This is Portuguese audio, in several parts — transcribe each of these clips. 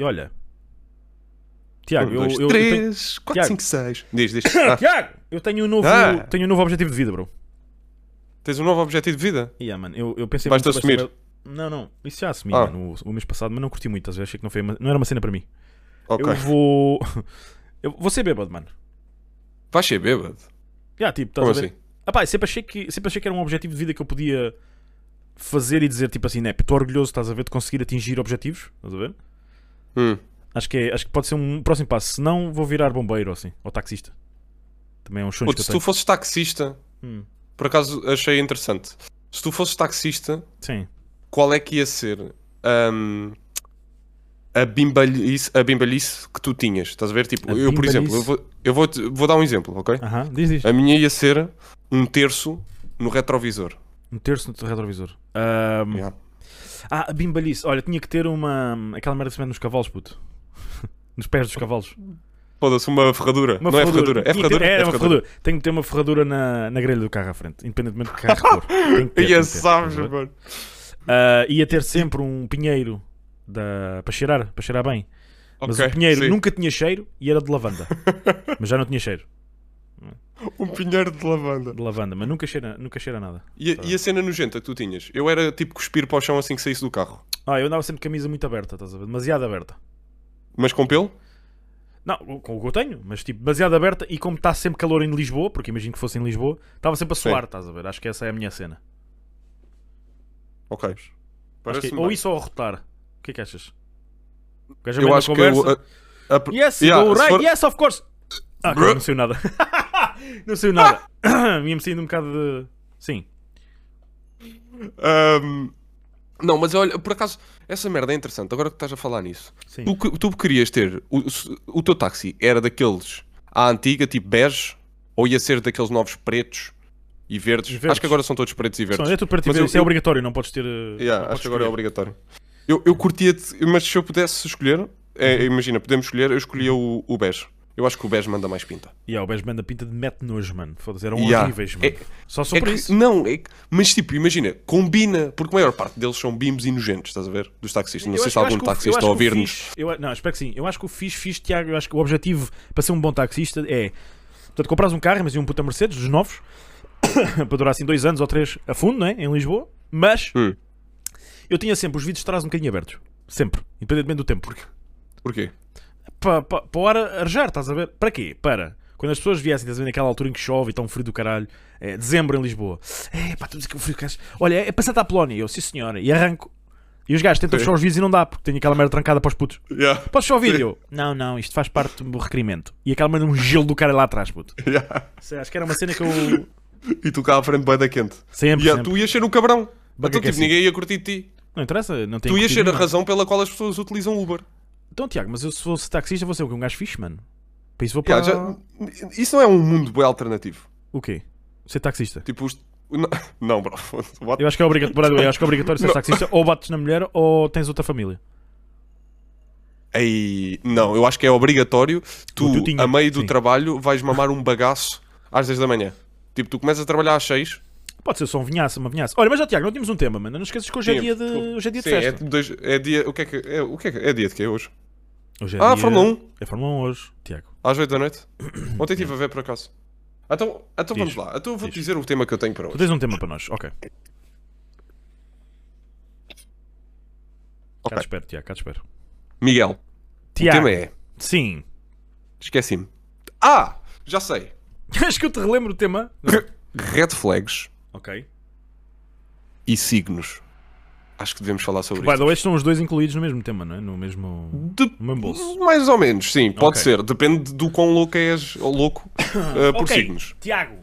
E olha. Tiago, Um, eu, dois, eu, eu tenho... três, quatro, Tiago. cinco, seis. Diz, diz. Ah, Tiago, eu tenho um novo, Ah. tenho um novo objetivo de vida, bro. tens um novo objetivo de vida? Yeah, mano, eu, eu pensei Vais-te sobre assumir? Não, não, isso já assumi, Ah. mano, o, o mês passado, mas não curti muito, às vezes achei que não, foi uma- não era uma cena para mim. Ok. Eu vou. Eu vou ser bêbado, mano. Vais ser bêbado? Já, tipo, estás Como a ver? assim? Ah, pá, sempre, achei que, sempre achei que era um objetivo de vida que eu podia fazer e dizer, tipo assim, né, estou orgulhoso, estás a ver, de conseguir atingir objetivos, estás a ver? Hum. Acho que, é, acho que pode ser um próximo passo. Se não, vou virar bombeiro ou assim, ou taxista. Também é um sonho eu se tu fosses taxista, Hum, por acaso achei interessante. Se tu fosses taxista, sim. qual é que ia ser hum, a, bimbalhice, a bimbalhice que tu tinhas? Estás a ver? Tipo, A eu, por exemplo, eu, vou, eu vou, vou dar um exemplo, ok? Aham, diz, diz. A minha ia ser um terço no retrovisor. Um terço no retrovisor. Ahm, Yeah. Ah, a bimbalice. Olha, tinha que ter uma. aquela merda que se mete nos cavalos, puto. nos pés dos cavalos. Foda-se, uma ferradura. Uma não é ferradura, é que ter- ferradura. É, é uma ferradura. Tenho que ter uma ferradura na, na grelha do carro à frente, independentemente do carro for. Tem que ter, E sabes, mano. Ah, ia ter sempre um pinheiro da... para cheirar, para cheirar bem. Mas o pinheiro sim. nunca tinha cheiro e era de lavanda. mas já não tinha cheiro Um pinheiro de lavanda. de lavanda, mas nunca cheira, nunca cheira nada. E, a- e a cena nogenta que tu tinhas? Eu era tipo cuspir para o chão assim que saísse do carro. Ah, eu andava sempre de camisa muito aberta, estás a ver? Demasiado aberta. Mas com pelo? Não, com o que eu tenho, mas tipo, demasiado aberta e como está sempre calor em Lisboa, porque imagino que fosse em Lisboa, estava sempre a suar, Sim. estás a ver? Acho que essa é a minha cena. Ok. Que- ou isso ou rotar. O que é que achas? Eu acho que eu, conversa. a- Yes, Yeah, right, for- yes, of course. Ah, não saiu nada. não saiu nada. Ia-me saindo um bocado de. Sim. Ahm, não, mas olha, por acaso, essa merda é interessante. Agora que estás a falar nisso, Sim. tu, tu querias ter o, o teu táxi era daqueles à antiga, tipo bege, ou ia ser daqueles novos pretos e verdes? E verdes. Acho que agora são todos pretos e verdes. Só, é tudo para ti Mas ver, eu- Isso é obrigatório, não podes ter. Yeah, não acho que agora é obrigatório. Eu, eu curtia, mas se eu pudesse escolher, é, imagina, podemos escolher, eu escolhia o, o bege. Eu acho que o bege manda mais pinta. Yeah, o beijo band da pinta de mete nojo, mano. Foda-se, eram Yeah. horríveis, mano. É- Só só É por que- isso. Não, é que- mas tipo, imagina, combina, porque a maior parte deles são bimos e nojentos, estás a ver? Dos taxistas. Não Eu sei acho- se algum taxista a ouvir-nos. Não, espero que sim. Eu acho que o fixe, fixe, Tiago, eu acho que o objetivo para ser um bom taxista é. Portanto, compras um carro, mas um puta Mercedes, dos novos, para durar assim dois anos ou três a fundo, não é? Em Lisboa. Mas Hum. eu tinha sempre os vidros de trás um bocadinho abertos. Sempre. Independentemente do tempo. Porquê? Para, para, para o ar arejar, estás a ver? Para quê? Para. Quando as pessoas viessem, estás a ver, naquela altura em que chove e está um frio do caralho, é, dezembro em Lisboa. É, pá, dizes que o frio que Olha, é para Santa Apolónia. Eu, sim senhora. E arranco. E os gajos tentam Sim. fechar os vidros e não dá, porque tem aquela merda trancada para os putos. Yeah. Podes só ouvir? Sim. Eu, não, não, isto faz parte do requerimento. E aquela merda, um gelo do cara lá atrás, puto. Yeah. Sei, Acho que era uma cena que eu. E tu cá à frente, bem da quente. Sempre, Yeah, sempre. tu ias ser um cabrão. Então, é tipo, assim. ninguém ia curtir de ti. Não interessa, não tem Tu ias ser a razão pela qual as pessoas utilizam Uber. Então, Tiago, mas eu se fosse taxista, vou ser o quê? Um gajo fixe, mano. Para isso vou para. Yeah, já- Isso não é um mundo bem alternativo. O quê? Ser taxista. Tipo, os... não, não, bro. What? Eu acho que é obrigatório, eu acho que é obrigatório ser taxista, ou bates na mulher ou tens outra família. Ei, não, eu acho que é obrigatório. Tu, a meio do sim. trabalho, vais mamar um bagaço às 10 da manhã. Tipo, tu começas a trabalhar às 6. Pode ser só um vinhaça, uma vinhaça. Olha, mas já, Tiago, não tínhamos um tema, mano. Não esqueças que hoje é dia de, hoje é dia de é, festa. dois, é dia. O que é que é? O que é, que- é dia de quê hoje? Hoje é Ah, dia- Fórmula 1. É Fórmula 1 hoje, Tiago. Às 8 da noite? Ontem estive a ver por acaso. Então, então vamos lá. Então vou-te Diz. dizer o tema que eu tenho para Tu hoje. tens um tema para nós, ok. Cá Ok. te espero, Tiago, cá te espero. Miguel, Tiago, o tema é. sim. Esqueci-me. Ah! Já sei. Acho que eu te relembro o tema. Red flags ok. e signos. Acho que devemos falar sobre By isso. the way, estão os dois incluídos no mesmo tema, não é? No mesmo, De- no mesmo bolso. Mais ou menos, sim, pode Ok. ser. Depende do quão louco és ou louco uh, por ok, signos. Tiago,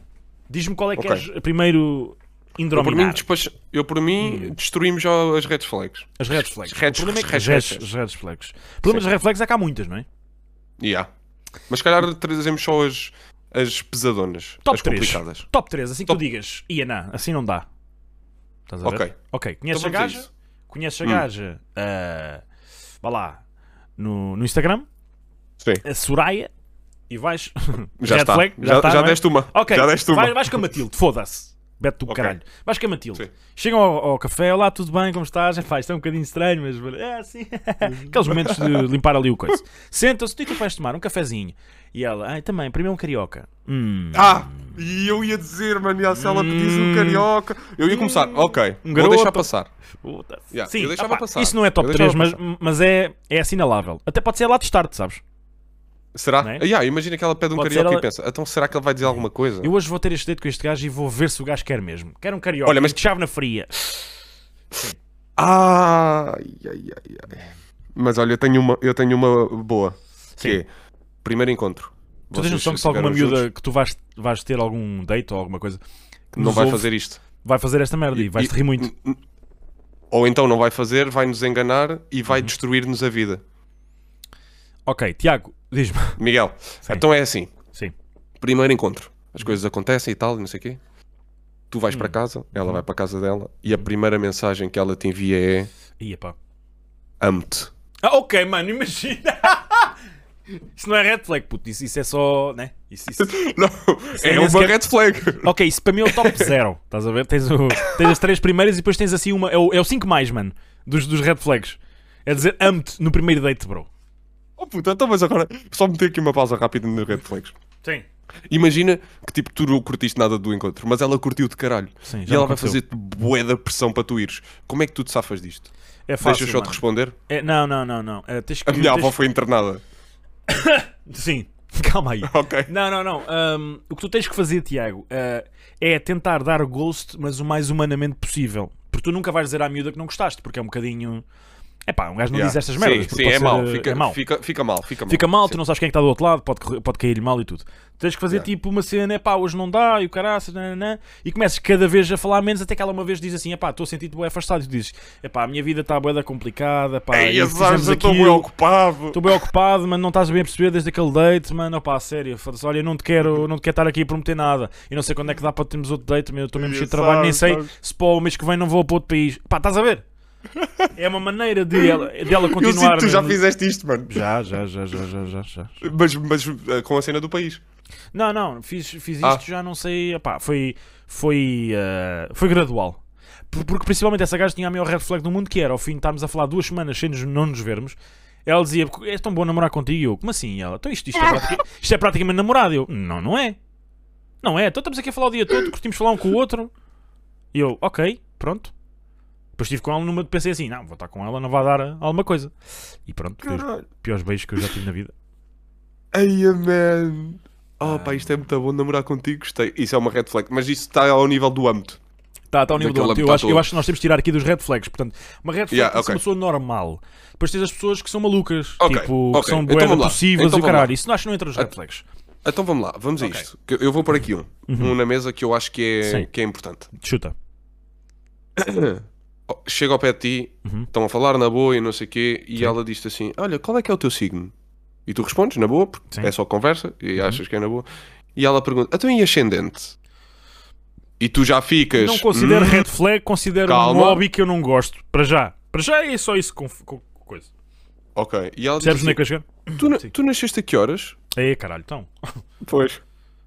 diz-me qual é que Ok. és primeiro Eu por, mim, indrominar. despacha- eu, por mim, destruímos já as red flags. As red flags. Red- o problema é que as red- flags. O problema das red flags é que há muitas, não é? Yeah. Mas se calhar trazemos só as, as pesadonas, Top as 3. complicadas. Top 3, assim que Top- tu digas, ia não, assim não dá. Estás a ver? Ok. Ok, conheces Então a gaja? Conheces a Hum. gaja? ah, vá lá, no, no Instagram, Sim. a Soraya, e vais. Já está. flag? Já, está, já é? deste uma. Ok, Já deste uma. vai- vais com a Matilde, foda-se. Beto do Ok. caralho. Vais com a Matilde. Sim. Chegam ao, ao café, olá, tudo bem, como estás? Epá, isto é um bocadinho estranho, mas é assim. Aqueles momentos de limpar ali o coisa. Sentam-se, o que é que tu vais tomar? Um cafezinho. E ela, ai, também, primeiro um carioca. Hum. Ah! E eu ia dizer, mano, se ela pedisse um Hum. carioca. Eu ia começar, ok, Um vou garoto. deixar passar. Puta. Yeah, Sim, eu deixava opá, passar. isso não é top Eu 3, mas, mas é, é assinalável. Até pode ser lá de start, sabes? Será? É? Ah, yeah, imagina que ela pede um Pode carioca ser e ela- pensa, então será que ele vai dizer alguma coisa? Eu hoje vou ter este date com este gajo e vou ver se o gajo quer mesmo. Quer um carioca, Olha, mas- de chave na fria. Ah, ai, ai, ai, ai. Mas olha, eu tenho uma, eu tenho uma boa. Que Sim. é, primeiro encontro. Tu tens noção que se alguma miúda juntos, que tu vais, vais ter algum date ou alguma coisa que não vai ouve, fazer isto. vai fazer esta merda e vais-te rir muito. Ou então não vai fazer, vai nos enganar e Uhum. vai destruir-nos a vida. Ok, Tiago, diz-me. Miguel, Sim. então é assim. Sim. Primeiro encontro. As coisas acontecem e tal, e não sei o quê. Tu vais Hum. para casa, ela Uhum. vai para a casa dela e a primeira mensagem que ela te envia é Ia pá. amo-te. Ah, ok, mano, imagina. Isso não é red flag, puto. Isso, isso é só. Né? Isso, isso... Não, é é nem uma sequer- red flag. Ok, isso para mim é o top zero. Estás a ver? Tens, o- tens as três primeiras e depois tens assim uma. É o, é o cinco mais, mano. Dos, dos red flags. É dizer amo-te no primeiro date, bro. Oh puta, então mas agora só meter aqui uma pausa rápida nos red flags. Sim. Imagina que tipo tu não curtiste nada do encontro, mas ela curtiu de caralho. Sim, e ela vai aconteceu. fazer bué da pressão para tu ires. Como é que tu te safas disto? É fácil. Deixas só te responder? É, não, não, não, não. É, tens que, A minha tens- avó foi internada. Sim, calma aí. Ok. Não, não, não. Ahm, o que tu tens que fazer, Tiago, ah, é tentar dar ghost, mas o mais humanamente possível. Porque tu nunca vais dizer à miúda que não gostaste, porque é um bocadinho. É pá, um gajo não Yeah. diz estas merdas. Sim, sim é, ser, ah, Fica, é mau. Fica, fica mal. Fica mal. Fica mal, tu não sabes quem é que está do outro lado, pode, pode cair mal e tudo. Tens que fazer Yeah. tipo uma cena, é pá, hoje não dá, e o caraças, nananã, e começas cada vez a falar menos, até que ela uma vez diz assim, é pá, estou a sentir-te bué afastado, e tu dizes, é pá, a minha vida está bué da complicada, pá, Ei, e azar, fizemos eu estou bem ocupado. Estou bem ocupado, mas não estás bem a perceber desde aquele date, mano. Opá, sério, olha, eu não te quero, não te quero estar aqui a prometer nada. E não sei quando é que dá para termos outro date, eu Estou mesmo cheio de trabalho, nem sei sabes. se para o mês que vem não vou para outro país. Pá, estás a ver? É uma maneira de ela, de ela Eu continuar. sinto que tu já fizeste isto, mano. Já, já, já, já, já, já, já. Mas, mas eh, com a cena do país. Não, não, fiz, fiz isto, Ah. já não sei. Opá, foi, foi, eh, foi gradual. Por- Porque principalmente essa gaja tinha a maior red flag do mundo que era ao fim de estarmos a falar duas semanas sem nos, não nos vermos. Ela dizia, é tão bom namorar contigo. E eu, como assim? E ela, então isto, isto, é pratica- isto é praticamente namorado. E eu, não, não é. Não é. Então estamos aqui a falar o dia todo, curtimos falar um com o outro. E eu, ok, pronto. Depois estive com ela numa de pensei assim, não, vou estar com ela, não vai dar eh, alguma coisa. E pronto, Caralho. piores beijos que eu já tive na vida. Ai, man. Oh, pá, isto é muito bom namorar contigo, gostei. Isso é uma red flag, mas isso está ao nível do âmbito. Tá, está ao nível do Daquele âmbito. Eu âmbito acho, eu acho que nós temos de tirar aqui dos red flags. Portanto, uma red flag Yeah, tem que ser ok. uma pessoa normal. Depois tens as pessoas que são malucas, Ok, tipo, que ok. são Então boedas possíveis Então e o caralho. Isso não acho que não entra nos red flags. Então vamos lá, vamos a isto. Que Eu vou pôr aqui um. Uhum. Um na mesa que eu acho que é, Sim. que é importante. Chuta. Chega ao pé de ti, Uhum. estão a falar na boa e não sei o quê, e Sim. ela diz assim: Olha, qual é que é o teu signo? E tu respondes na boa, porque Sim. Uhum. é só conversa e achas que é na boa. E ela pergunta: Então e ascendente? E tu já ficas. Não considero "Hum, red flag, considero um Calma. hobby que eu não gosto. Para já. Para já é só isso com, com coisa. Ok. E ela diz Percebes onde é que assim, eu chegar? tu, na- tu nasceste a que horas? É, caralho, então. Pois.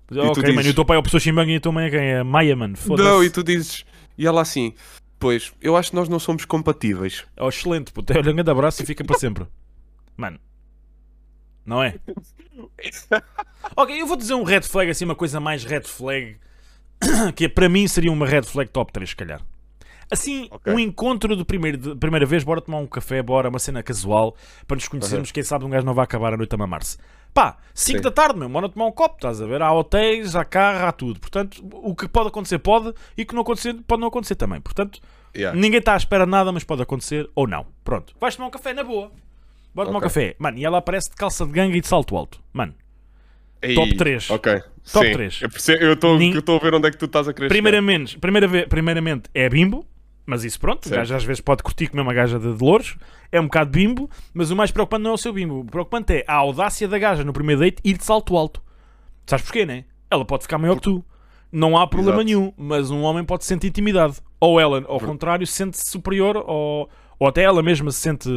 tu ok, dizes- mano, e o teu pai é o Shimbang e a tua mãe é quem? É Maia, mano. Não, e tu dizes. E ela assim: Pois, eu acho que nós não somos compatíveis. Oh, excelente, puto. Olha, um grande abraço e fica para sempre. Mano. Não é? ok, eu vou dizer um red flag, assim, uma coisa mais red flag, que é, para mim seria uma red flag top 3, se calhar. Assim, Ok. um encontro de, primeiro, de primeira vez, bora tomar um café, bora, uma cena casual, para nos conhecermos, quem sabe um gajo não vai acabar a noite a mamar-se. Pá, 5 Sim. da tarde, meu, bora tomar um copo, estás a ver? Há hotéis, há carro, há tudo. Portanto, o que pode acontecer pode, e o que não acontecer pode não acontecer também. Portanto, Yeah. Ninguém está à espera de nada, mas pode acontecer ou não. Pronto. Vais tomar um café na boa. Bora tomar um café. Mano, e ela aparece de calça de ganga e de salto alto. Mano, Top três. Ok. Top Sim. três. Eu percebo- Eu estou Nin- a ver onde é que tu estás a chegar. primeiramente, primeira primeiramente é bimbo. Mas isso pronto, o Certo. gajo às vezes pode curtir comer uma gaja de, louros. É um bocado bimbo, mas o mais preocupante não é o seu bimbo. O preocupante é a audácia da gaja no primeiro date ir de salto alto. Sabes porquê, né? Ela pode ficar maior que tu. Não há problema Exato. nenhum, mas um homem pode se sentir intimidado. Ou ela, ao contrário, se sente superior, ou, ou até ela mesma se sente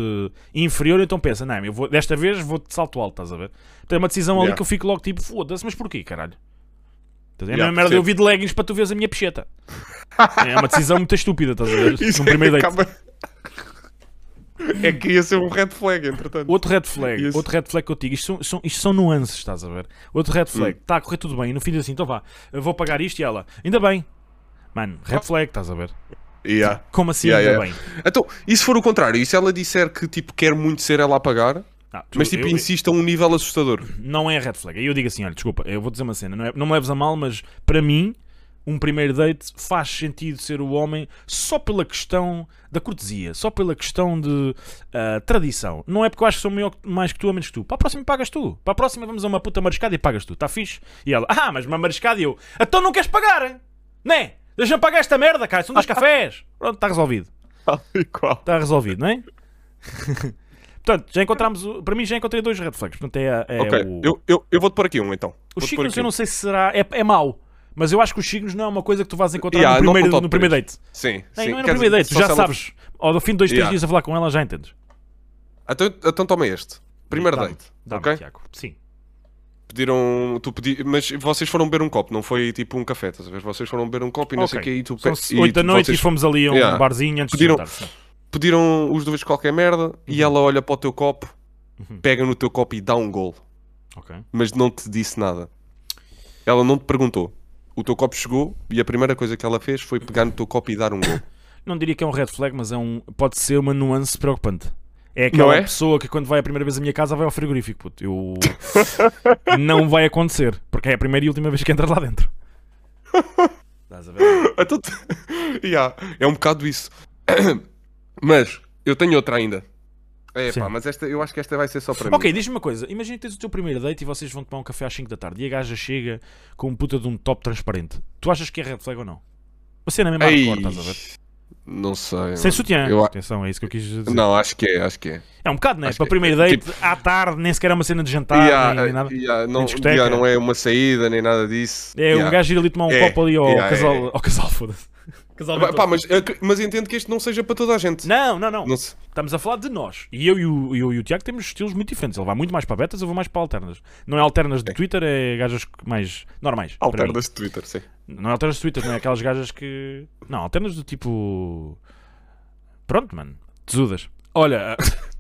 inferior, então pensa, não, eu vou, desta vez vou de salto alto, estás a ver? Então é uma decisão ali Yeah. que eu fico logo tipo, foda-se, mas porquê, caralho? É a mesma merda de eu vir de leggings para tu veres a minha pecheta. É uma decisão muito estúpida, estás a ver? Isso Num primeiro date. acaba- É que ia ser um red flag, entretanto. Outro red flag, Isso. outro red flag que eu digo, isto são, são- isto são nuances, estás a ver? Outro red flag, Hum. está a correr tudo bem, e no fim diz assim, então vá, eu vou pagar isto e ela, ainda bem. Mano, red flag, estás a ver? Yeah. Como assim, Yeah, ainda yeah. bem? Então, e se for o contrário? E se ela disser que tipo, quer muito ser ela a pagar, Tu- mas tipo, eu- insiste a um nível assustador? não é red flag. Aí eu digo assim: olha, desculpa, eu vou dizer uma cena, não, é, não me leves a mal, mas para mim, um primeiro date faz sentido ser o homem só pela questão da cortesia, só pela questão de ah, tradição. Não é porque eu acho que sou maior, mais que tu ou menos que tu. Para a próxima pagas tu. Para a próxima vamos a uma puta mariscada e pagas tu. Está fixe? E ela, ah, mas uma mariscada e eu, então não queres pagar? Né? Deixa-me pagar esta merda, cara, são dois cafés. Pronto, está resolvido. Está resolvido, não é? Portanto, já encontramos, o- para mim já encontrei dois red flags. Portanto, é, é o... eu, eu, eu vou-te pôr aqui um então. Os signos eu não sei se será. É, é mau. Mas eu acho que os signos não é uma coisa que tu vais encontrar Yeah, no, primeiro, no primeiro date. Sim, sim. não é no primeiro date, tu já ela- sabes. Ao fim de dois, três Yeah. dias a falar com ela, já entendes. Então, então toma este. Primeiro Dá-me, date. dá-me, ok? Tiago. Sim. Pediram. Tu pedi, mas vocês foram beber um copo, não foi tipo um café, estás a ver? Vocês foram beber um copo e não sei o que e tu São e 8 da noite vocês e fomos ali a um Yeah. barzinho antes Pediram- de jantar. Pediram os dois qualquer merda e ela olha para o teu copo, Uhum. pega no teu copo e dá um gol. Ok. Mas não te disse nada. Ela não te perguntou. O teu copo chegou e a primeira coisa que ela fez foi pegar no teu copo e dar um gol. Não diria que é um red flag, mas é um, pode ser uma nuance preocupante. É aquela é? pessoa que quando vai a primeira vez à minha casa vai ao frigorífico. Puto. Eu... não vai acontecer, porque é a primeira e última vez que entras lá dentro. Estás a ver? Então, Yeah, é um bocado isso. Mas eu tenho outra ainda. É Sim. pá, mas esta, eu acho que esta vai ser só para mim. Ok, diz-me uma coisa. Imagina que tens o teu primeiro date e vocês vão tomar um café às 5 da tarde e a gaja chega com um puta de um top transparente. Tu achas que é red flag ou não? Uma cena mesmo Ei, hardcore, estás a ver? Não sei. Sem sutiã. Eu Atenção, é isso que eu quis dizer. Não, acho que é, acho que é. É um bocado, né? Acho Para o que- primeiro date, tipo- à tarde, nem sequer é uma cena de jantar, Yeah, nem, nem nada. yeah, não, discoteca. yeah, não é uma saída nem nada disso. É um gajo ir ali tomar um É, copo ali ao yeah, casal. é. Ao casal, foda-se. Pá, mas, é mas entendo que este não seja para toda a gente. Não, não, não. Não se- Estamos a falar de nós. E eu e o, eu e o Tiago temos estilos muito diferentes. Ele vai muito mais para betas, eu vou mais para alternas. Não é alternas de Twitter, é gajas mais normais. Alternas de Twitter, sim. Não é alternas de Twitter, não é aquelas gajas que. Não, alternas do tipo. Pronto, mano. Tesudas. Olha.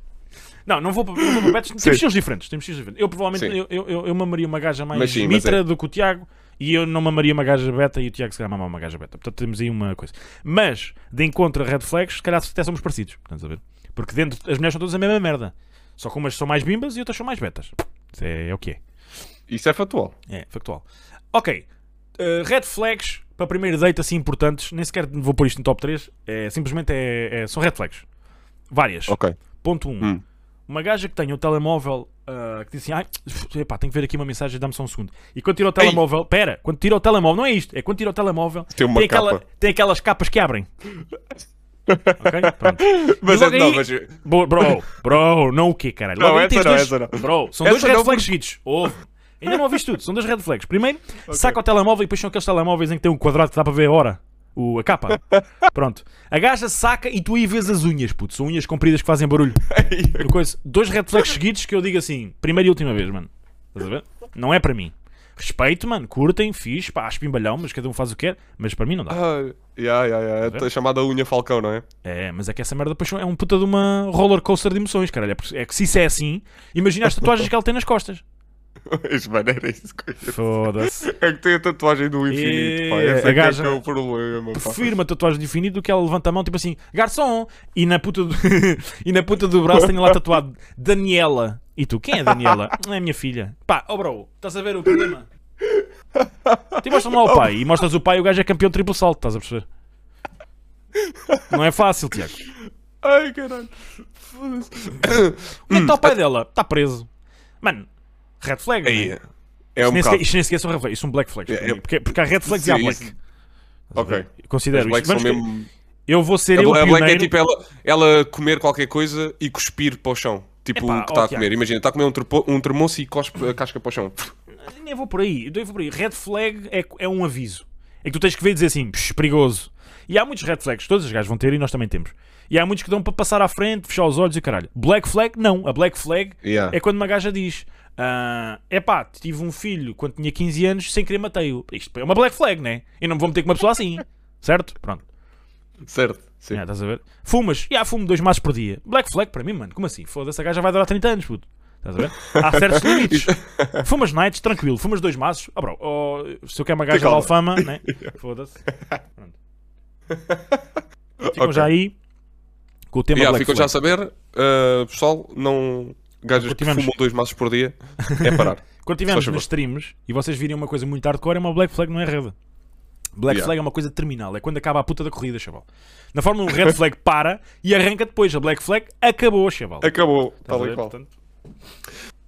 Não, não vou para, não vou para betas. Temos estilos diferentes. Temos estilos diferentes. Eu provavelmente Sim. eu, eu, eu, eu mamaria uma gaja mais Mas sim, mitra é. do que o Tiago e eu não mamaria uma gaja beta e o Tiago se calhar mamava uma gaja beta. Portanto, temos aí uma coisa. Mas, de encontro a red flags, se calhar até somos parecidos. Estás a ver? Porque dentro, as mulheres são todas a mesma merda. Só que umas são mais bimbas e outras são mais betas. Isso é, é o que é. Isso é factual. É, factual. Ok. Uh, red flags para primeiro date assim importantes. Nem sequer vou pôr isto no top 3. É, simplesmente é, é- são red flags. Várias. Ok. Ponto 1. Um. Hum. Uma gaja que tenha o telemóvel uh, que diz assim: Ai, epá, tenho que ver aqui uma mensagem, dá-me só um segundo. E quando tira o telemóvel, pera, quando tira o telemóvel, não é isto, é quando tira o telemóvel, Tem uma aquela, tem aquelas capas que abrem. ok? Pronto. Mas é, não, aí- mas Bro, bro, bro, não o quê, caralho? Não, essa não, dois- essa não. Bro, são Essa dois red flags seguidos. Ouve. Ainda não ouviste tudo, são dois red flags. Primeiro, saca o telemóvel e depois são aqueles telemóveis em que tem um quadrado que dá para ver a hora. O, a capa. Pronto. A gaja saca e tu aí vês as unhas, puto. São unhas compridas que fazem barulho. Coisa. Dois red flags seguidos que eu digo assim, primeira e última vez, mano. Estás a ver? Não é para mim. Respeito, mano, curtem, fixe, pá, espimbalhão, mas cada um faz o que quer. Mas para mim não dá. Ah, yeah, yeah? É a chamada unha Falcão, não é? É, mas é que essa merda depois é um puta de uma roller coaster de emoções, caralho. É É que se isso é assim, imagina as tatuagens que ela tem nas costas. Isso, mano, era isso que eu ia Foda-se. É que tem a tatuagem do infinito, pá. E- Esse a é que é gaja- que é o problema, pá. Prefiro uma tatuagem de infinito do que ela levanta a mão, tipo assim, garçom, e na puta do, e na puta do braço tem lá tatuado Daniela. E tu, quem é Daniela? É a minha filha. Pá, oh bro, estás a ver o problema? Tu mostras-me lá o pai e mostras o pai e o gajo é campeão de triplo salto, estás a perceber? Não é fácil, Tiago. Ai, caralho. Foda-se. Onde é que está o pai dela? Está preso. Mano, red flag. Aí, né? é um Isto nem sequer-. Isto sequer são red flags, isto são black flags. É, é- porque, porque há red flags e há Sim, black. isso. A Ok. Eu Considero As isto. mesmo... Eu vou ser A, eu a black é tipo ela, ela comer qualquer coisa e cuspir para o chão. Tipo Epá, o que está a Tiago. comer. Imagina, está a comer um, trepo- um termoço e cospe a casca para o chão. Nem vou por aí, nem vou por aí. Red flag é, é um aviso. É que tu tens que ver e dizer assim, "Psh, perigoso. E há muitos red flags, todas as gajas vão ter e nós também temos. E há muitos que dão para passar à frente, fechar os olhos e caralho. Black flag, não. A black flag Yeah. é quando uma gaja diz: é epá, tive um filho quando tinha 15 anos, sem querer matei-o. Isto é uma black flag, né? E não me vou meter com uma pessoa assim, certo? Pronto. Certo. Sim. Já, estás a ver? Fumas, já fumo dois maços por dia. Black flag para mim, mano. Como assim? Foda-se, a gaja vai durar 30 anos, puto. Estás a ver? Há certos limites. Fumas nights, tranquilo. Fumas dois maços. Ah, bro, oh, se eu quero uma gaja de alfama, né? Foda-se. Pronto. Ficam Ok. já aí com o tema Yeah, Black ficam já a saber, uh, pessoal, não. Gajas que Continuamos. fumam dois maços por dia é parar. Quando estivermos nos streams e vocês virem uma coisa muito hardcore, é uma Black Flag, não é red. Black Yeah. Flag é uma coisa terminal, é quando acaba a puta da corrida, chaval. Na Fórmula 1, Red Flag para e arranca depois. A Black Flag acabou, chaval. Acabou, tal e qual. Portanto,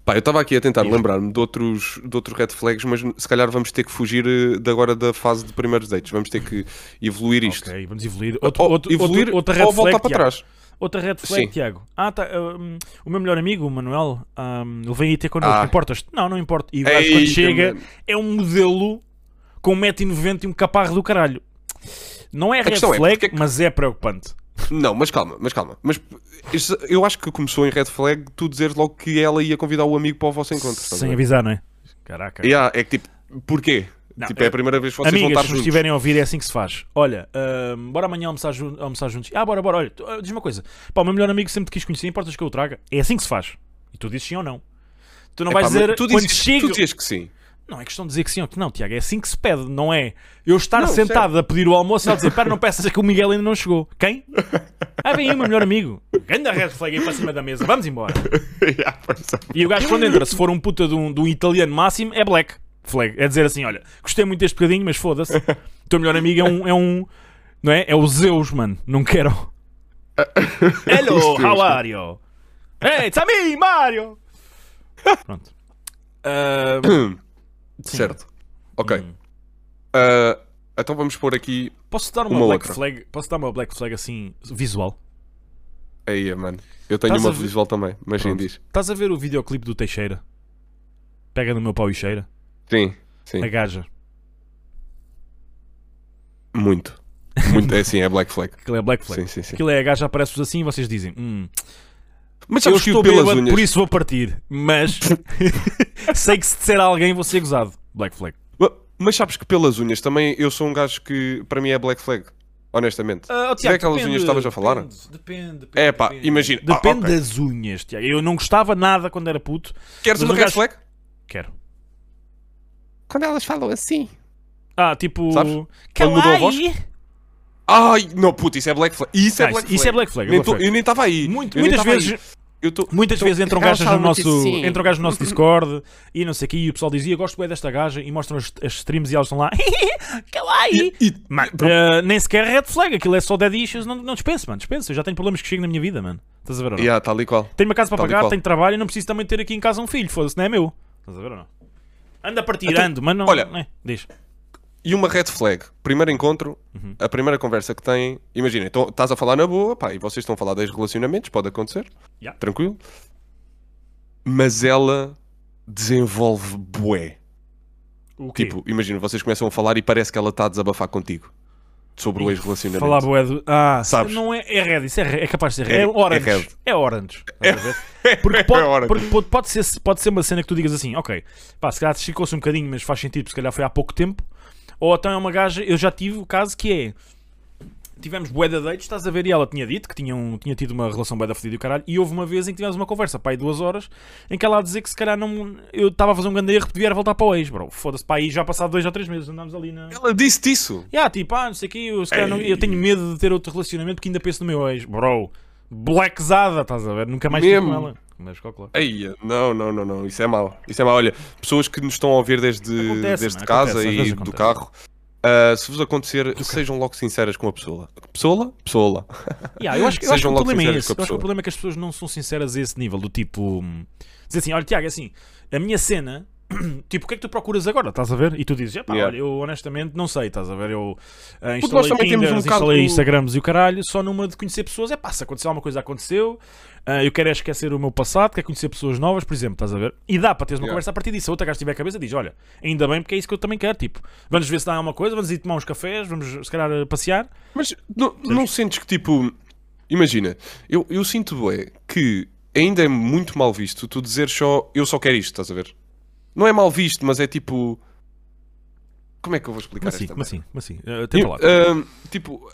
Pá, eu estava aqui a tentar lembrar-me de outros, de outros red flags, mas se calhar vamos ter que fugir eh, de agora da fase de primeiros dates. Vamos ter que evoluir isto. ok, vamos evoluir. Outro, Ou outro, evoluir outro, outra Red ou voltar Flag, para trás. Outra Red Flag, Sim. Tiago. Ah, tá. um, o meu melhor amigo, o Manuel, um, ele vem aí ter connosco. Ah. Importas? Não, não importa. E Ei, quando chega, mano. é um modelo com 1,90m e um caparro do caralho. Não é Red é, Flag, porque é mas é preocupante. Não, mas calma, mas calma. Mas eu acho que começou em red flag tu dizeres logo que ela ia convidar o amigo para o vosso encontro. Sem avisar, não é? Caraca. Yeah, é que tipo, porquê? Não, tipo, é é- a primeira vez que vocês vão Amigas, estar se nos juntos. estiverem a ouvir, é assim que se faz. Olha, bora amanhã almoçar, jun- almoçar juntos. Ah, bora, bora. Olha, tu- ah, diz uma coisa. Pá, o meu melhor amigo sempre te quis conhecer, importas que eu o traga? É assim que se faz. E tu dizes sim ou não. Tu não Epá, vais mas dizer tu quando dizes, chega. tu dizes que sim. Não é questão de dizer que sim ou que não, Tiago. É assim que se pede, não é eu estar Não, sentado a pedir o almoço e ela dizer, pera, não peças é que o Miguel ainda não chegou. Quem? Ah, vem aí meu melhor amigo. Anda red flag aí para cima da mesa. Vamos embora. Yeah, é. E o gajo quando entra, se for um puta de um, de um italiano máximo, é black flag. É dizer assim, olha, gostei muito deste bocadinho, mas foda-se. O teu melhor amigo é um, é um. Não é? É o Zeus, mano. Não quero. Hello, how are you? Hey, it's a me, Mario! Pronto. Sim. Certo. Ok. Hum. Ah, então vamos pôr aqui. Posso dar uma, Uma black outra. flag? Posso dar uma black flag assim, visual? Aí, mano. Eu tenho Estás a uma ver- visual também, mas Pronto. diz. Estás a ver o videoclipe do Teixeira? Pega no meu pau e cheira. Sim, sim. A gaja. Muito. Muito. É assim, é black flag. Aquilo é black flag. Sim, sim, sim. Aquilo é a gaja aparece-vos assim e vocês dizem: hum, Mas Eu sabes que estou pelas bêbado, unhas. por isso vou partir. Mas sei que se disser a alguém vou ser gozado. Black flag. Mas sabes que pelas unhas também eu sou um gajo que para mim é black flag. Honestamente. Ah, oh, Se é aquelas unhas que estavas a falar? Depende, depende. depende É pá, depende. imagina. Ah, Depende ok. das unhas, Tiago. Eu não gostava nada quando era puto. Queres uma red gajo- flag? Quero. Quando elas falam assim. Ah, tipo. Sabes? Quando mudou a voz? Ai, não, puto, isso é black flag. Isso é Ah, black isso- isso é black flag, é Nem black tô- flag. Eu nem estava aí. Muito- muitas vezes- aí. Eu tô- Muitas tô- vezes entram gajas no nosso, assim. entram gajas no nosso Discord e não sei o que, e o pessoal dizia: Eu gosto bem desta gaja, e mostram as, as streams e elas estão lá, kawaii. E- e- Mano, eh, nem sequer é red flag, aquilo é só dead issues, não, não dispenso, mano, dispenso. Eu já tenho problemas que chegam na minha vida, mano. Estás a ver ou não? Yeah, tal e qual. Tenho uma casa para Tal pagar, tenho trabalho e não preciso também ter aqui em casa um filho, foda-se, não é meu. Estás a ver ou não? Anda a partir, Então, ando, mas não. olha- é, diz. E uma red flag. Primeiro encontro, Uhum. a primeira conversa que têm. Imagina, então, estás a falar na boa, pá, e vocês estão a falar dos relacionamentos, pode acontecer. Yeah. Tranquilo. Mas ela desenvolve bué. Tipo, imagina, vocês começam a falar e parece que ela está a desabafar contigo sobre o ex-relacionamento. Falar bué do... Ah, Sabes? Não é, é red, isso é, red, é capaz de ser red. É- É, orange. é red. É, orange. a ver? Porque, É pode, orange. porque pode, pode ser, pode ser uma cena que tu digas assim, ok, pá, se calhar esticou-se um bocadinho, mas faz sentido, se calhar foi há pouco tempo. Ou então é uma gaja, eu já tive o caso que é. Tivemos bué de dates, estás a ver? E ela tinha dito que tinha, um- tinha tido uma relação bué da fodida e o caralho. E houve uma vez em que tivemos uma conversa, pá, aí duas horas, em que ela a dizer que se calhar não. Eu estava a fazer um grande erro, devia voltar para o ex, bro. Foda-se, pá, aí já passado dois ou três meses, andámos ali na. Ela disse isso. Yeah, tipo, ah, não sei o que, eu, se calhar não- eu tenho medo de ter outro relacionamento porque ainda penso no meu ex. Bro, blackzada, estás a ver? Nunca mais tive com ela. Mas, claro. Ei, não, não, não, não, isso é mau. Isso é mau. Olha, pessoas que nos estão a ouvir desde, Acontece, desde casa acontece, às e do carro, ah, se vos acontecer, sejam logo sinceras com a pessoa. Pessoa? Pessoa. Yeah, eu acho, que- eu acho que o problema é esse. Eu acho que o problema é que as pessoas não são sinceras a esse nível. Do tipo, hum, dizer assim: olha, Tiago, é assim, a minha cena. Tipo, o que é que tu procuras agora? Estás a ver? E tu dizes, "Epá, Yeah. olha, eu honestamente não sei, estás a ver? Eu nós instalei Tinder, um instalei do- Instagrams e o caralho, só numa de conhecer pessoas. É pá, se acontecer alguma coisa, aconteceu. Ah, eu quero é esquecer o meu passado, quero conhecer pessoas novas, por exemplo, estás a ver? E dá para teres uma Yeah. conversa a partir disso. A outra gajo tiver a cabeça diz: olha, ainda bem porque é isso que eu também quero. Tipo, vamos ver se dá alguma coisa, vamos ir tomar uns cafés, vamos se calhar passear. Mas não, não sentes que, tipo, Imagina, eu, eu sinto é que ainda é muito mal visto tu dizer só eu só quero isto, estás a ver? Não é mal visto, mas é tipo. Como é que eu vou explicar esta Como assim? Como assim? Uh, Eu- tenta lá. ahm, tipo,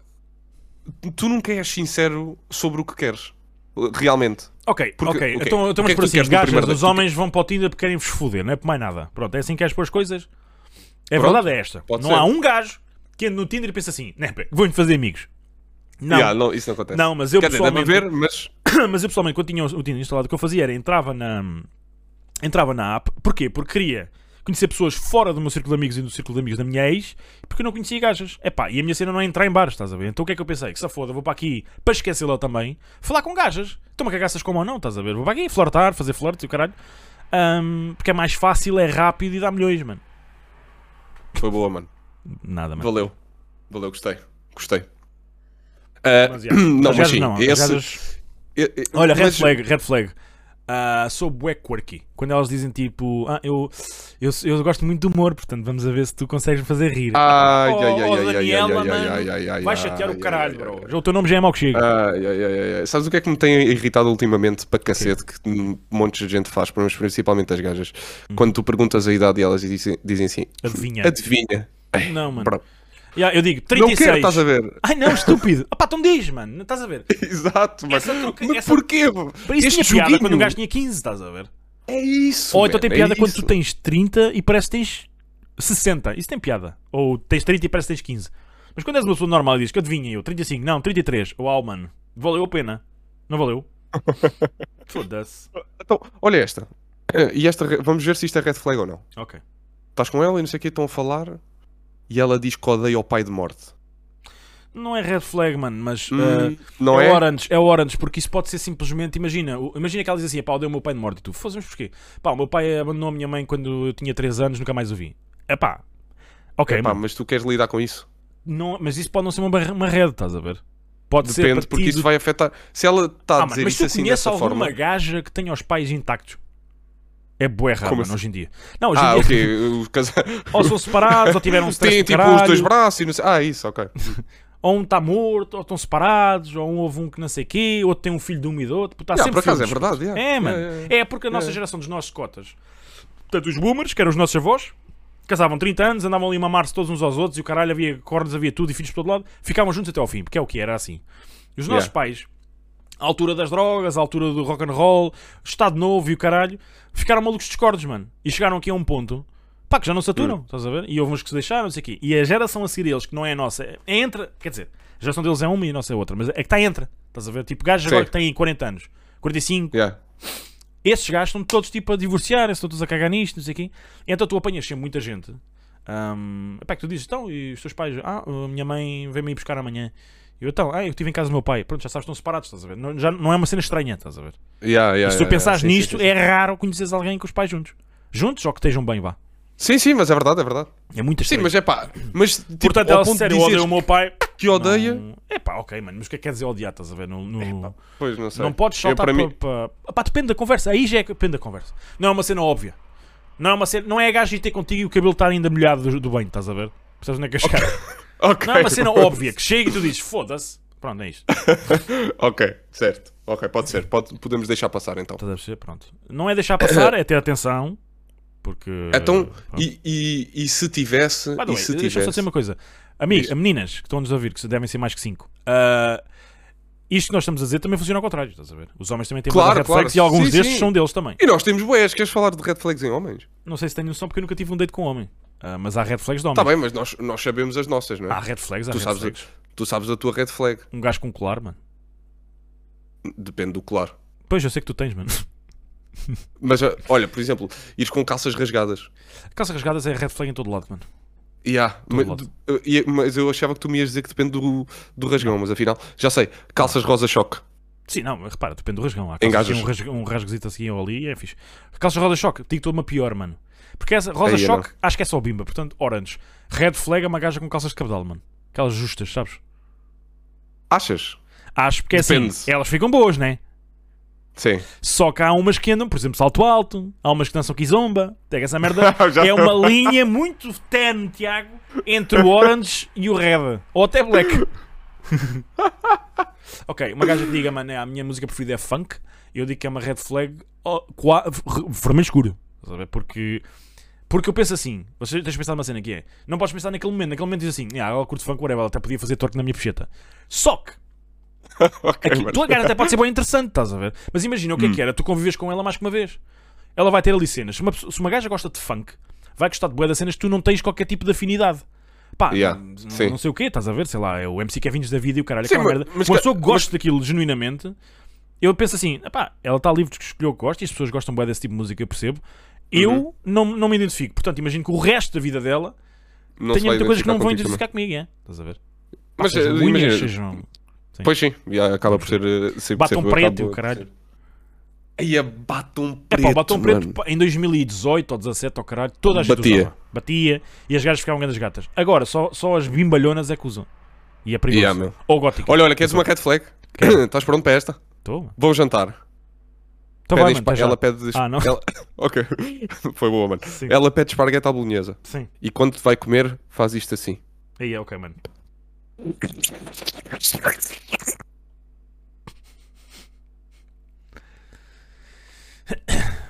tu nunca és sincero sobre o que queres. Realmente. Ok, porque- ok. ok, Então, o então que mas é por assim, no gajas, os homens vão para o Tinder porque querem vos foder, não é por mais nada. Pronto, é assim que queres pôr as coisas. É Pronto, verdade, é esta. não ser. há um gajo que ande no Tinder e pensa assim, né, vou-me fazer amigos. Não, Yeah, não, isso não acontece. não, mas eu Quer dizer, pessoalmente. haver, mas. mas eu pessoalmente, quando tinha o Tinder instalado, o que eu fazia era entrava na. Entrava na app. Porquê? Porque queria conhecer pessoas fora do meu círculo de amigos e do círculo de amigos da minha ex, porque eu não conhecia gajas. Epá, e a minha cena não é entrar em bares, estás a ver? Então o que é que eu pensei? Que se foda, vou para aqui para esquecê-la também, falar com gajas. Toma cagaças como ou não, estás a ver? Vou para aqui flertar, fazer flirts e o caralho. Ahm, porque é mais fácil, é rápido e dá milhões, mano. Foi boa, mano. Nada, mano. Valeu. Valeu, gostei. Gostei. Ah, Mas, yeah. não, As mas sim. não, esse- gajas- Olha, red flag, red flag. Ah, sou bué quirky. Quando elas dizem tipo, ah, eu, eu, eu gosto muito de humor, portanto vamos a ver se tu consegues fazer rir. Ai, Oh, ai, ai, Daniela, mano, Vai ai, chatear o caralho, bro. Já O teu nome já é mau que chega. Ai, ai, ai, ai. Sabes o que é que me tem irritado ultimamente para cacete? Que um monte de gente faz, mas principalmente as gajas. Hum. Quando tu perguntas a idade e elas dizem, dizem assim: Adivinha. Adivinha. Não, mano. Pronto. Yeah, eu digo Não 36. quero, estás a ver? Ai não, estúpido. Opá, então diz, mano. Não estás a ver? Exato, mas, troca- mas essa- porquê? Para isso Este tinha piada joguinho. quando um gajo tinha 15, estás a ver? É isso. Ou então tem man, piada é quando tu tens 30 e parece que tens 60. Isso tem piada. Ou tens 30 e parece que tens 15. Mas quando és uma pessoa normal e dizes que adivinha eu, 35, não, 33. Uau, mano. Valeu a pena. Não valeu? Foda-se. Então, olha esta. Eh, E esta, vamos ver se isto é red flag ou não. Ok. Estás com ela e não sei o que estão a falar e ela diz que odeia o pai de morte. Não é red flag, mano, mas. Hum, uh, não é, é? orange, é orange, porque isso pode ser simplesmente, imagina, imagina que ela diz assim, pá, dei o meu pai de morte e tu, fazemos porquê? Pá, o meu pai abandonou a minha mãe quando eu tinha 3 anos, nunca mais o vi. É pá, ok, Epá, mano, mas tu queres lidar com isso? não, mas isso pode não ser uma, uma rede, estás a ver? Pode ser Depende, porque isso vai afetar. Se ela está Ah, a mano, dizer mas isso tu assim conheces dessa alguma forma. gaja que tenha os pais intactos? É bué raro, mano, assim? hoje em dia. Não, hoje em Ah, dia, ok. Os casa... ou são separados, ou tiveram um stress Tem tipo os dois braços e não sei. Ah, isso, ok. ou um está morto, ou estão separados, ou um houve um que não sei quê, outro tem um filho de um e do outro, está Yeah, sempre por acaso é verdade. yeah. É, mano. Yeah, É porque a nossa geração dos nossos cotas, portanto, os boomers, que eram os nossos avós, casavam 30 anos, andavam ali a mamar-se todos uns aos outros e o caralho havia cornos, havia tudo e filhos por todo lado, ficavam juntos até ao fim, porque é o que era assim. E os nossos pais, à altura das drogas, à altura do rock and roll, Estado Novo e o caralho, ficaram malucos discordes, mano. E chegaram aqui a um ponto. Pá, que já não se aturam, Hum. estás a ver? E houve uns que se deixaram, não sei o quê. E a geração a seguir eles, que não é a nossa, é entre. Quer dizer, a geração deles é uma e a nossa é outra, mas é que está entre. Estás a ver? Tipo, gajos agora Sim. que têm 40 anos, 45, Yeah. esses gajos estão todos tipo a divorciarem, estão todos a cagar nisto, não sei o quê. Então tu apanhas sempre muita gente. Um, epá, que tu dizes, então, e os teus pais, ah, a minha mãe veio-me ir buscar amanhã. Eu, então, ah, eu estive em casa do meu pai. Pronto, já sabes, estão separados, estás a ver? Não, já não é uma cena estranha, estás a ver? Yeah, yeah, e se tu yeah, pensares yeah. Sim, nisto, sim, sim. é raro conheceres alguém com os pais juntos. Juntos ou que estejam bem, vá. Sim, sim, mas é verdade, é verdade. É muito Sim, estranho. mas é pá. Mas tipo, Portanto, ela, ponto sério, de eu odeio o meu pai. que odeia. Não... É pá, ok, mano, mas o que é que quer dizer odiar, estás a ver? No, no- Pois não sei. Não podes saltar para mim-. Pá, depende da conversa. Aí já é depende da conversa. Não é uma cena óbvia. Não é uma cena. Não é a gaja ir ter contigo e o cabelo estar ainda molhado do, do banho, estás a ver? Percebes onde é que eu chegar? Ok. Não é uma cena óbvia que chega e tu dizes foda-se. Pronto, é isto. ok, certo. Ok, pode ser. Pode, podemos deixar passar então. A perceber? Pronto. Não é deixar passar, é ter atenção. Porque. Então, e, e, e se tivesse. By the way, se deixa eu só dizer uma coisa. Amigos, meninas que estão-nos a ouvir, que devem ser mais que 5. isto que nós estamos a dizer também funciona ao contrário, estás a ver? Os homens também têm claro, red claro. flags e alguns Sim, destes sim. são deles também. E nós temos boés. Queres falar de red flags em homens? Não sei se tenho noção porque eu nunca tive um date com um homem. Ah, mas há red flags de homens. Está bem, mas nós, nós sabemos as nossas, não é? Há red flags, há Tu red sabes- flags. Tu sabes a tua red flag. Um gajo com colar, mano. Depende do colar. Pois, eu sei que tu tens, mano. Mas ah, olha, por exemplo, ires com calças rasgadas. Calças rasgadas é red flag em todo lado, mano. Yeah, mas, lado. uh, mas eu achava que tu me ias dizer que depende do, do rasgão, mas afinal, já sei, calças rosa-choque. Sim, não, repara, depende do rasgão. Há um, rasg um rasgozito assim ou ali é fixe. Calças rosa-choque, digo-te uma pior, mano. Porque essa rosa-choque, acho que é só bimba. Portanto, orange. Red flag é uma gaja com calças de cabedal, mano. Aquelas justas, sabes? Achas? Acho porque é Depende. assim, elas ficam boas, né? Sim. Só que há umas que andam, por exemplo, salto alto, há umas que dançam kizomba. Pega essa merda. É uma linha muito tenue, Tiago, entre o orange e o red. Ou até black. Ok, uma gaja que diga, mano, é, a minha música preferida é funk, eu digo que é uma red flag oh, vermelho escuro. Porque, porque eu penso assim, você tens pensado numa cena que é, não podes pensar naquele momento, naquele momento diz assim, ah, ela curte funk, whatever, ela até podia fazer torque na minha pecheta. Só que, ok, aqui, mano. tua cara até pode ser bem interessante, estás a ver? Mas imagina o que é Hum. que era, tu convives com ela mais que uma vez. Ela vai ter ali cenas. Se uma, se uma gaja gosta de funk, vai gostar de boa das cenas que tu não tens qualquer tipo de afinidade. Pá, Yeah, não, sim. não sei o quê, estás a ver? Sei lá, é o MC Kevins da vida e o caralho, Sim, aquela mas- merda. mas uma pessoa que gosta daquilo genuinamente, eu penso assim, pá, ela está livre de escolher o que gosta e as pessoas gostam bem desse tipo de música, eu percebo. Eu Uhum. não, não me identifico. Portanto, imagino que o resto da vida dela Não tenha muita coisa que não vão identificar comigo, é? Estás a ver? Pá, Mas, sejam eh, imagina- sejam- Sim. Pois sim, já acaba por ser. eh, sempre Batom sempre preto, acaba caralho. Aí a batom É preto. pá, o batom preto mano. pá, em 2018 ou 17 ou caralho, toda a gente Batia. usava. Batia e as gajas ficavam grandes gatas. Agora, só, só as bimbalhonas é que usam. E é perigoso. Yeah, ou gótica. Olha, olha, queres uma red flag? Estás pronto para esta? Tô. Bom jantar. Então Pede vai, mano, já. ela pede. Ah, não. ela- Ok. Foi boa, mano. Sim. Ela pede esparguete à bolonhesa. Sim. E quando vai comer, faz isto assim. Aí é ok, mano.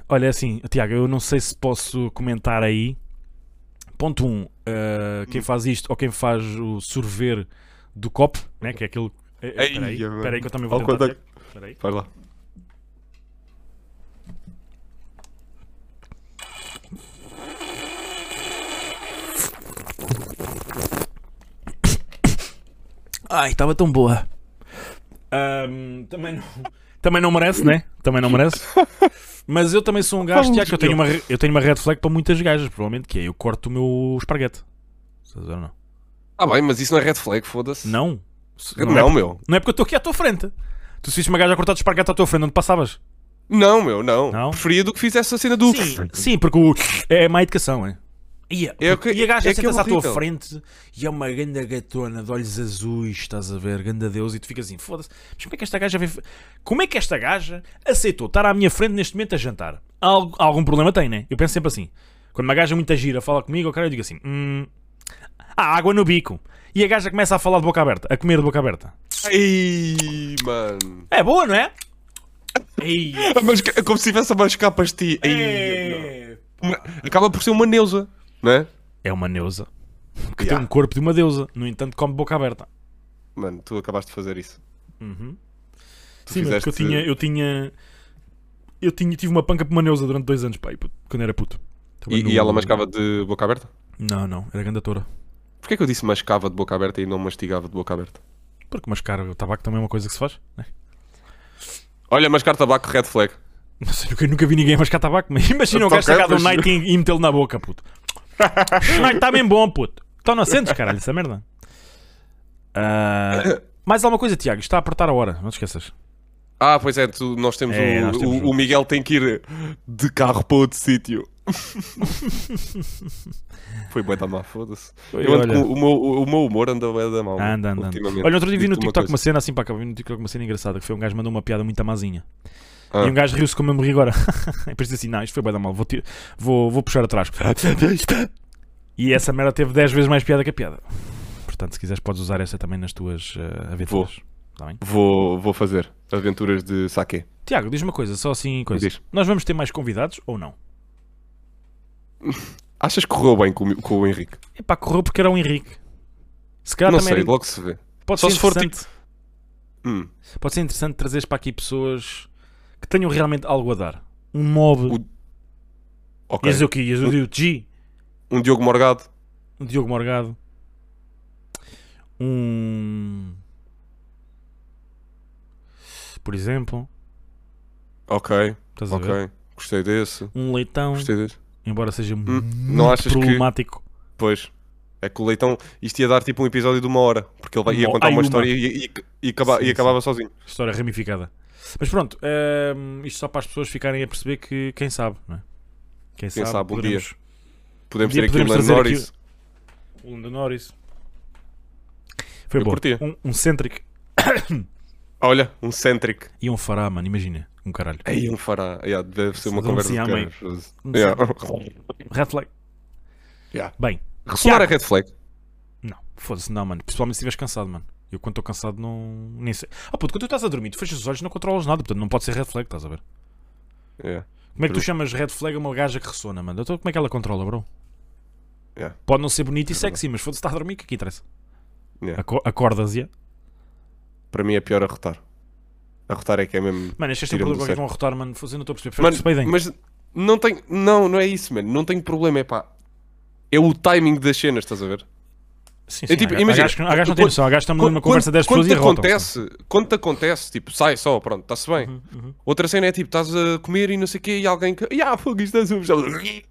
Olha, é assim, Tiago, eu não sei se posso comentar aí. Ponto 1. Um, uh, quem faz isto ou quem faz o sorver do copo, né? Que é aquilo. Eh, eh, Espera aí, espera que eu também vou tentar. Espera aí. Faz lá. Ai, estava tão boa. Ahm, também, não, também não merece, né? Também não merece. Mas eu também sou um gajo, Tiago, que eu tenho, uma, eu tenho uma red flag para muitas gajas, provavelmente, que é eu corto o meu esparguete. Estás a ver ou não? Ah, bem, mas isso não é red flag, foda-se. Não. Se- Não, é, meu. não é porque eu estou aqui à tua frente. Tu se viste uma gaja a cortar de esparguete à tua frente, onde passavas? Não, meu, não. Não? Preferia do que fizesse a cena do. Sim, sim, porque o, é má educação, é? E a, É que- e a gaja é que é senta-se à tua horrível. frente e é uma ganda gatona de olhos azuis, estás a ver, ganda Deus, e tu ficas assim, foda-se, mas como é que esta gaja veio... Como é que esta gaja aceitou estar à minha frente neste momento a jantar? Algo- algum problema tem, né? Eu penso sempre assim. Quando uma gaja muito gira fala comigo, o cara eu digo assim, hum, há água no bico. E a gaja começa a falar de boca aberta, a comer de boca aberta. Ai, mano. É boa, não é? Ei, Mas como se estivesse a mascar pastilha. Ai, é... Acaba por ser uma neusa, não é? uma neusa que Yeah. tem um corpo de uma deusa, no entanto come boca aberta. Mano, tu acabaste de fazer isso. Uhum. Tu Sim, mas porque eu fizeste- tinha, eu tinha. Eu tinha, tive uma panca por uma neusa durante dois anos, pai, puto, quando era puto. E, no- e ela mascava de boca aberta? Não, não, era grande toura. Porquê que eu disse mascava de boca aberta e não mastigava de boca aberta? Porque mascar o tabaco também é uma coisa que se faz, né? Olha, mascar tabaco, red flag. Não sei, nunca, nunca vi ninguém mascar tabaco, mas imagina o Então, gajo sacar de um mas- night e, e metê-lo na boca, puto. Night está bem bom, puto. Então não sentes, caralho, essa merda. Ah, mais alguma coisa, Tiago? Está a apertar a hora, não te esqueças. Ah, pois é, tu- nós temos, É, o, nós temos o, um. o Miguel tem que ir de carro para outro sítio. Foi bué da má, foda-se. O, meu, o meu humor anda bué da mal. Anda, anda. anda. Olha, outro dia vi no uma TikTok uma coisa. cena assim, pá, vi no TikTok uma cena engraçada que foi um gajo que mandou uma piada muito amazinha. Ah. E um gajo riu-se como eu morri agora. e depois disse assim: Não, isto foi bem da mal, vou, vou, vou puxar atrás. e essa merda teve 10 vezes mais piada que a piada. Portanto, se quiseres, podes usar essa também nas tuas eh, aventuras. Tá bem? Vou, vou fazer aventuras de saque. Tiago, diz uma coisa, só assim, coisa. Diz. Nós vamos ter mais convidados ou não? Achas que correu bem com, o- com o Henrique? Epá, correu porque era o Henrique. Se calhar não também sei, era- logo se vê. pode só ser se for tipo-. Hum, Pode ser interessante trazeres para aqui pessoas que tenham realmente algo a dar. Um mob. O- ok. Ias o quê? Ias o G? Um Diogo Morgado. Um Diogo Morgado. Um. Por exemplo, Ok, estás a ver? ok. Gostei desse. Um leitão, Gostei desse. embora seja Hum, muito não achas que- problemático. Pois. É que o Leitão, isto ia dar tipo um episódio de uma hora. Porque ele ia contar uma uma. história e, e, e, acaba- Sim, e acabava sozinho. História ramificada. Mas pronto, hum, isto só para as pessoas ficarem a perceber que quem sabe, não é? Quem, Quem sabe, um poderemos- Podemos Um dia ter aqui o podemos Lando Norris. O Lando Norris. Foi Eu bom. curtia. Um, um Centric Olha, um Centric. e um Fará, mano, imagina. Um caralho. Aí um fará. Yeah, deve ser uma conversa de. Não Yeah. Red flag. Yeah. Bem, Ressonar a red flag. não, foda-se, não, mano. Principalmente se estiveres cansado, mano. Eu quando estou cansado não. nem sei. Ah, puto, quando tu estás a dormir, tu fechas os olhos e não controlas nada, portanto não pode ser red flag, estás a ver? Yeah. Como é que tu chamas red flag a uma gaja que ressona, mano? Então como é que ela controla, bro? Yeah. Pode não ser bonita e É verdade. sexy, mas foda-se, está a dormir, o que é que interessa? Yeah. Aco- Acordas-e. Para mim é pior arrotar. Arrotar é que é mesmo. Mano, é um Tira-me problema do qualquer sério. com rotar, mano. Eu não estou a perceber. Mano, mas não tem. Não, não é isso, mano. Não tenho problema, é pá. É o timing das cenas, estás a ver? Sim, é sim, tipo, há- há imagina, gajos que não quando- noção. Que estão Quando- numa conversa de 10 quando pessoas e acontece, quando te acontece, tipo, sai só, pronto, está-se bem. Uhum, uhum. Outra cena é tipo, estás a comer e não sei o quê, e alguém que. Ya, fogo, isto é super.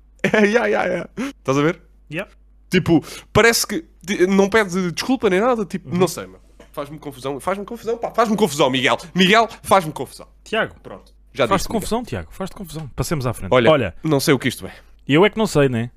Ya, ya, ya. Estás a ver? Yeah. Tipo, parece que não pede desculpa nem nada, tipo, Uhum. não sei, mano. Faz-me confusão, faz-me confusão, pá, faz-me confusão, Miguel. Miguel, faz-me confusão. Tiago, Pronto, já faz-te confusão, Tiago. Faz-te confusão. Passemos à frente. Olha, Olha, não sei o que isto é. eu é que não sei, né?